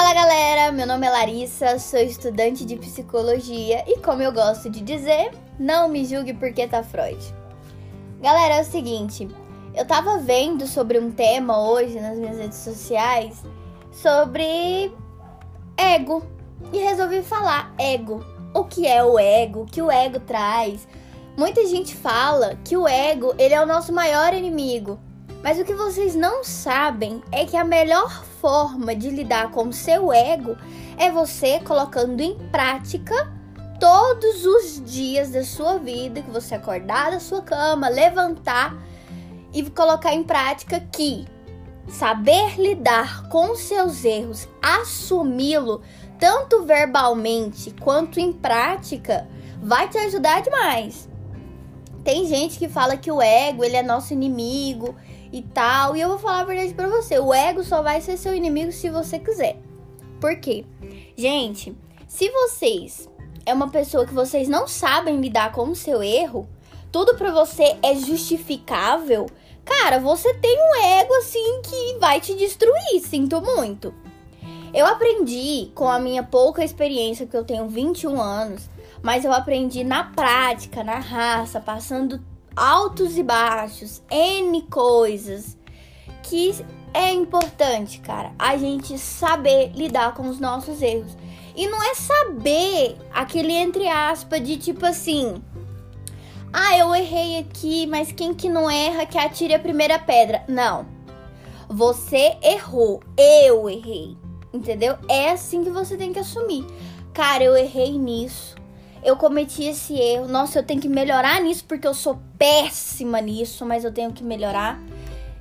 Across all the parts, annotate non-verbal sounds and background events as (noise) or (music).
Fala galera, meu nome é Larissa, sou estudante de psicologia e como eu gosto de dizer, não me julgue porque tá Freud. Galera, é o seguinte, eu tava vendo sobre um tema hoje nas minhas redes sociais sobre ego e resolvi falar ego. O que é o ego? O que o ego traz? Muita gente fala que o ego ele é o nosso maior inimigo. Mas o que vocês não sabem é que a melhor forma de lidar com o seu ego é você colocando em prática todos os dias da sua vida, que você acordar da sua cama, levantar e colocar em prática que saber lidar com seus erros, assumi-lo tanto verbalmente quanto em prática, vai te ajudar demais. Tem gente que fala que o ego ele é nosso inimigo e tal. E eu vou falar a verdade para você: o ego só vai ser seu inimigo se você quiser. Por quê? Gente, se vocês é uma pessoa que vocês não sabem lidar com o seu erro, tudo para você é justificável, cara, você tem um ego assim que vai te destruir, sinto muito. Eu aprendi com a minha pouca experiência, que eu tenho 21 anos, mas eu aprendi na prática, na raça, passando altos e baixos, N coisas que é importante, cara, a gente saber lidar com os nossos erros. E não é saber aquele entre aspas de tipo assim, ah, eu errei aqui, mas quem que não erra que atire a primeira pedra. Não. Você errou, eu errei. Entendeu? É assim que você tem que assumir. Cara, eu errei nisso eu cometi esse erro. Nossa, eu tenho que melhorar nisso porque eu sou péssima nisso, mas eu tenho que melhorar.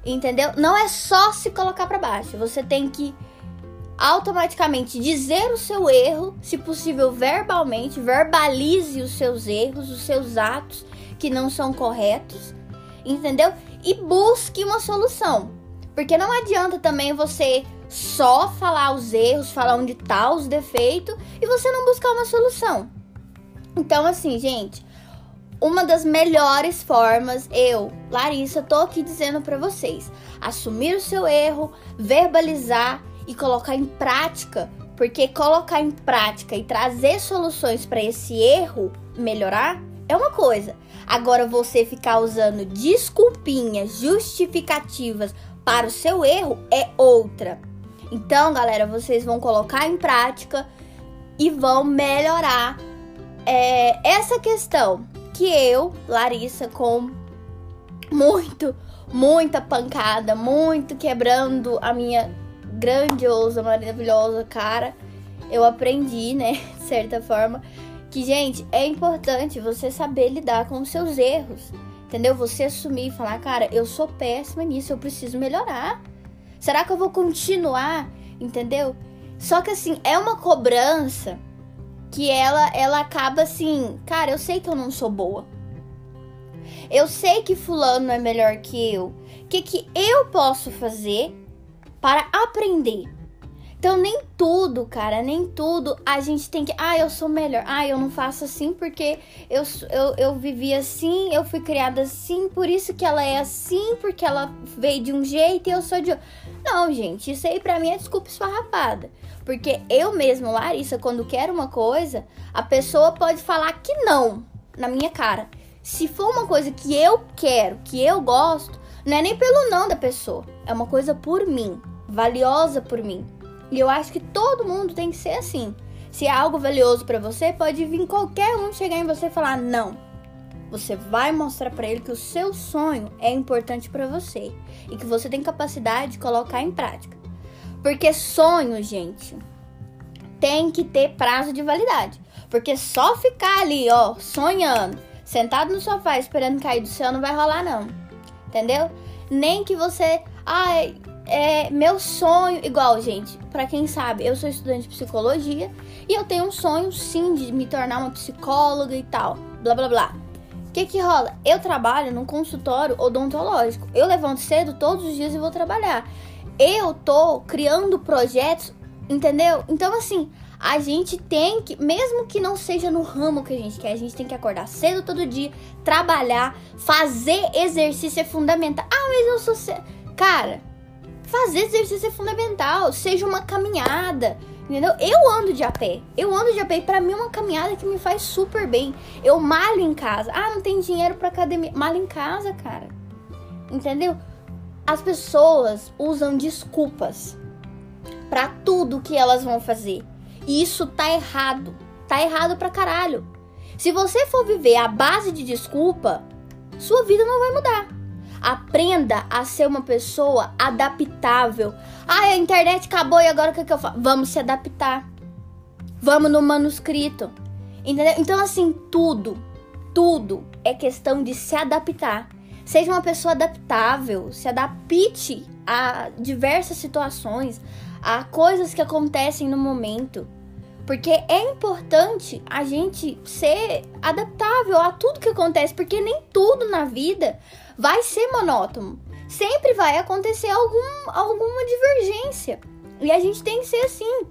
Entendeu? Não é só se colocar para baixo. Você tem que automaticamente dizer o seu erro, se possível verbalmente, verbalize os seus erros, os seus atos que não são corretos, entendeu? E busque uma solução. Porque não adianta também você só falar os erros, falar onde tá os defeitos e você não buscar uma solução. Então, assim, gente, uma das melhores formas, eu, Larissa, tô aqui dizendo para vocês: assumir o seu erro, verbalizar e colocar em prática, porque colocar em prática e trazer soluções para esse erro melhorar é uma coisa. Agora você ficar usando desculpinhas, justificativas para o seu erro é outra. Então, galera, vocês vão colocar em prática e vão melhorar é, essa questão que eu, Larissa, com muito, muita pancada, muito quebrando a minha grandiosa, maravilhosa cara, eu aprendi, né, (laughs) de certa forma, que, gente, é importante você saber lidar com os seus erros. Entendeu? Você assumir e falar, cara, eu sou péssima nisso, eu preciso melhorar. Será que eu vou continuar? Entendeu? Só que assim, é uma cobrança que ela ela acaba assim, cara, eu sei que eu não sou boa. Eu sei que fulano é melhor que eu. O que que eu posso fazer para aprender? Então nem tudo, cara, nem tudo a gente tem que, ah, eu sou melhor. Ah, eu não faço assim porque eu, eu, eu vivi assim, eu fui criada assim, por isso que ela é assim, porque ela veio de um jeito e eu sou de outro. Não, gente, isso aí pra mim é desculpa esfarrapada. Porque eu mesma, Larissa, quando quero uma coisa, a pessoa pode falar que não na minha cara. Se for uma coisa que eu quero, que eu gosto, não é nem pelo não da pessoa, é uma coisa por mim, valiosa por mim. E eu acho que todo mundo tem que ser assim. Se é algo valioso para você, pode vir qualquer um chegar em você e falar não. Você vai mostrar para ele que o seu sonho é importante para você e que você tem capacidade de colocar em prática. Porque sonho, gente, tem que ter prazo de validade. Porque só ficar ali, ó, sonhando, sentado no sofá esperando cair do céu não vai rolar não. Entendeu? Nem que você, ai, é meu sonho, igual, gente, para quem sabe, eu sou estudante de psicologia e eu tenho um sonho sim de me tornar uma psicóloga e tal, blá blá blá. O que que rola? Eu trabalho num consultório odontológico. Eu levanto cedo todos os dias e vou trabalhar eu tô criando projetos, entendeu? Então, assim, a gente tem que, mesmo que não seja no ramo que a gente quer, a gente tem que acordar cedo todo dia, trabalhar, fazer exercício é fundamental. Ah, mas eu sou. Cara, fazer exercício é fundamental. Seja uma caminhada, Entendeu? Eu ando de a pé. Eu ando de a pé pra mim é uma caminhada que me faz super bem. Eu malho em casa. Ah, não tem dinheiro pra academia. Malho em casa, cara. Entendeu? As pessoas usam desculpas para tudo que elas vão fazer. E isso tá errado. Tá errado pra caralho. Se você for viver a base de desculpa, sua vida não vai mudar. Aprenda a ser uma pessoa adaptável. Ah, a internet acabou e agora o que, que eu faço? Vamos se adaptar. Vamos no manuscrito. Entendeu? Então, assim, tudo, tudo é questão de se adaptar. Seja uma pessoa adaptável, se adapte a diversas situações, a coisas que acontecem no momento. Porque é importante a gente ser adaptável a tudo que acontece, porque nem tudo na vida vai ser monótono. Sempre vai acontecer algum, alguma divergência. E a gente tem que ser assim.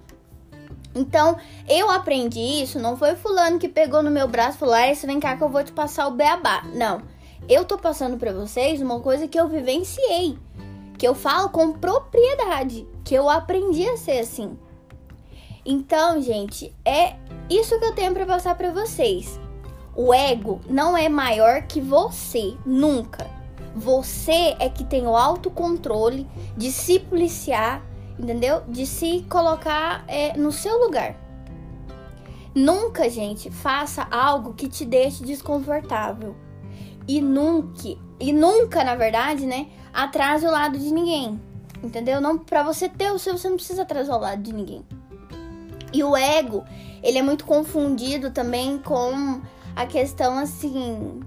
Então, eu aprendi isso, não foi fulano que pegou no meu braço e falou: ah, vem cá que eu vou te passar o beabá. Não. Eu tô passando para vocês uma coisa que eu vivenciei, que eu falo com propriedade, que eu aprendi a ser assim. Então, gente, é isso que eu tenho para passar para vocês. O ego não é maior que você, nunca. Você é que tem o autocontrole de se policiar, entendeu? De se colocar é, no seu lugar. Nunca, gente, faça algo que te deixe desconfortável. E nunca, e nunca, na verdade, né, atrase o lado de ninguém. Entendeu? Não para você ter o seu, você não precisa atrasar o lado de ninguém. E o ego, ele é muito confundido também com a questão assim.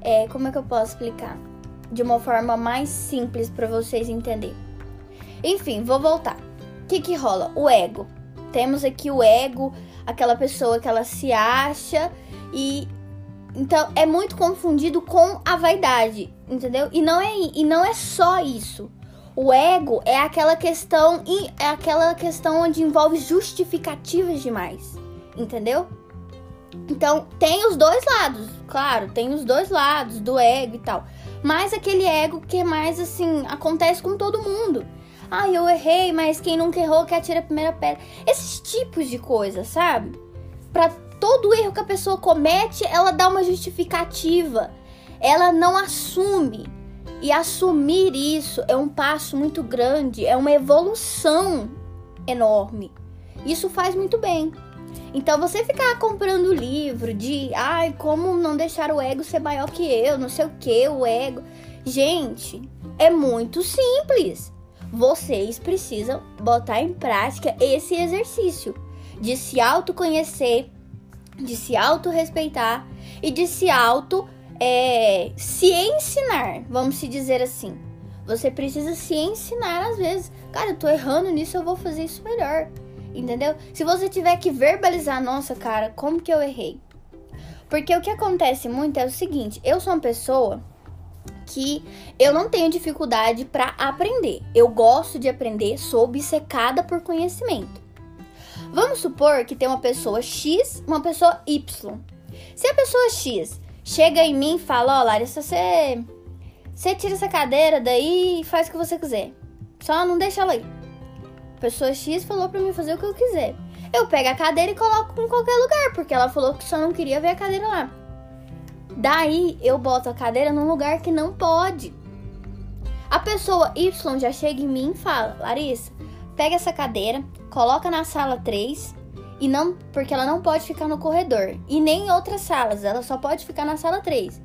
É, como é que eu posso explicar? De uma forma mais simples para vocês entenderem. Enfim, vou voltar. O que, que rola? O ego. Temos aqui o ego, aquela pessoa que ela se acha e. Então é muito confundido com a vaidade, entendeu? E não é, e não é só isso. O ego é aquela questão é aquela questão onde envolve justificativas demais, entendeu? Então, tem os dois lados, claro, tem os dois lados do ego e tal. Mas aquele ego que é mais assim, acontece com todo mundo. Ah, eu errei, mas quem nunca errou que atira a primeira pedra. Esses tipos de coisa, sabe? Para todo erro que a pessoa comete, ela dá uma justificativa. Ela não assume. E assumir isso é um passo muito grande, é uma evolução enorme. Isso faz muito bem. Então você ficar comprando livro de ai, como não deixar o ego ser maior que eu, não sei o que, o ego. Gente, é muito simples. Vocês precisam botar em prática esse exercício de se autoconhecer, de se autorrespeitar e de se auto é, se ensinar, vamos se dizer assim. Você precisa se ensinar às vezes. Cara, eu tô errando nisso, eu vou fazer isso melhor. Entendeu? Se você tiver que verbalizar, nossa, cara, como que eu errei? Porque o que acontece muito é o seguinte, eu sou uma pessoa que eu não tenho dificuldade para aprender. Eu gosto de aprender, sou obcecada por conhecimento. Vamos supor que tem uma pessoa X, uma pessoa Y. Se a pessoa X chega em mim e fala: Ó, oh, Larissa, você, você tira essa cadeira daí e faz o que você quiser. Só não deixa ela aí. A pessoa X falou pra mim fazer o que eu quiser. Eu pego a cadeira e coloco em qualquer lugar, porque ela falou que só não queria ver a cadeira lá. Daí eu boto a cadeira num lugar que não pode. A pessoa Y já chega em mim e fala: Larissa, pega essa cadeira, coloca na sala 3 e não porque ela não pode ficar no corredor e nem em outras salas, ela só pode ficar na sala 3.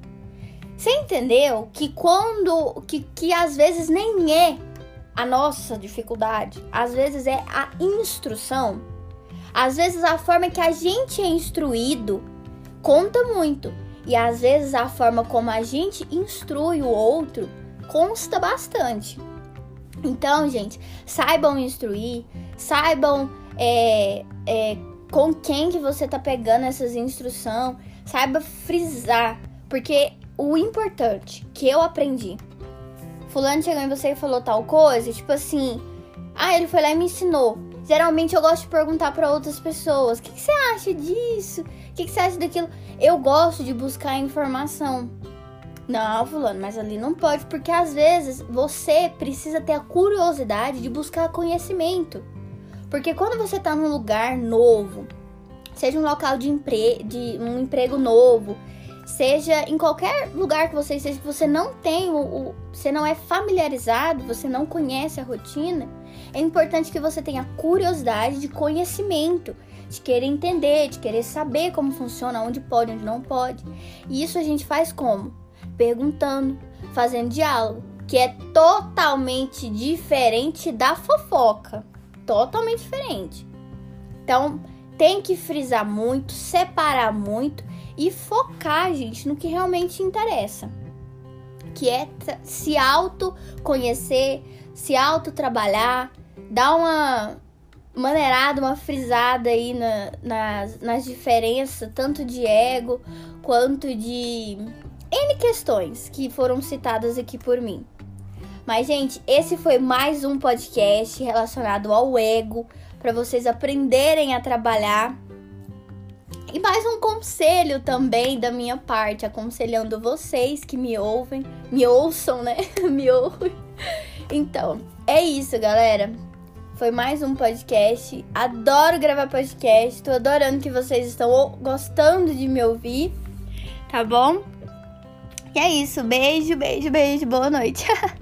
Você entendeu que quando que, que às vezes nem é a nossa dificuldade, às vezes é a instrução. Às vezes a forma que a gente é instruído conta muito e às vezes a forma como a gente instrui o outro consta bastante. Então, gente, saibam instruir, saibam é, é, com quem que você tá pegando essas instruções, saiba frisar, porque o importante que eu aprendi, fulano chegou em você e falou tal coisa, tipo assim, ah, ele foi lá e me ensinou. Geralmente eu gosto de perguntar para outras pessoas, o que, que, você acha disso? O que, que você acha daquilo? Eu gosto de buscar informação. Não, fulano, mas ali não pode, porque às vezes você precisa ter a curiosidade de buscar conhecimento. Porque quando você tá num lugar novo, seja um local de, empre de um emprego novo, seja em qualquer lugar que você esteja, que você não tem o, o, você não é familiarizado, você não conhece a rotina, é importante que você tenha curiosidade de conhecimento, de querer entender, de querer saber como funciona, onde pode, onde não pode. E isso a gente faz como? Perguntando, fazendo diálogo, que é totalmente diferente da fofoca. Totalmente diferente. Então, tem que frisar muito, separar muito e focar, gente, no que realmente interessa. Que é se auto-conhecer, se auto-trabalhar, dar uma maneirada, uma frisada aí na, nas, nas diferenças, tanto de ego quanto de N questões que foram citadas aqui por mim. Mas, gente, esse foi mais um podcast relacionado ao ego, para vocês aprenderem a trabalhar e mais um conselho também da minha parte, aconselhando vocês que me ouvem, me ouçam, né? (laughs) me ouvem. Então, é isso, galera. Foi mais um podcast. Adoro gravar podcast. Tô adorando que vocês estão gostando de me ouvir. Tá bom? E é isso. Beijo, beijo, beijo. Boa noite. (laughs)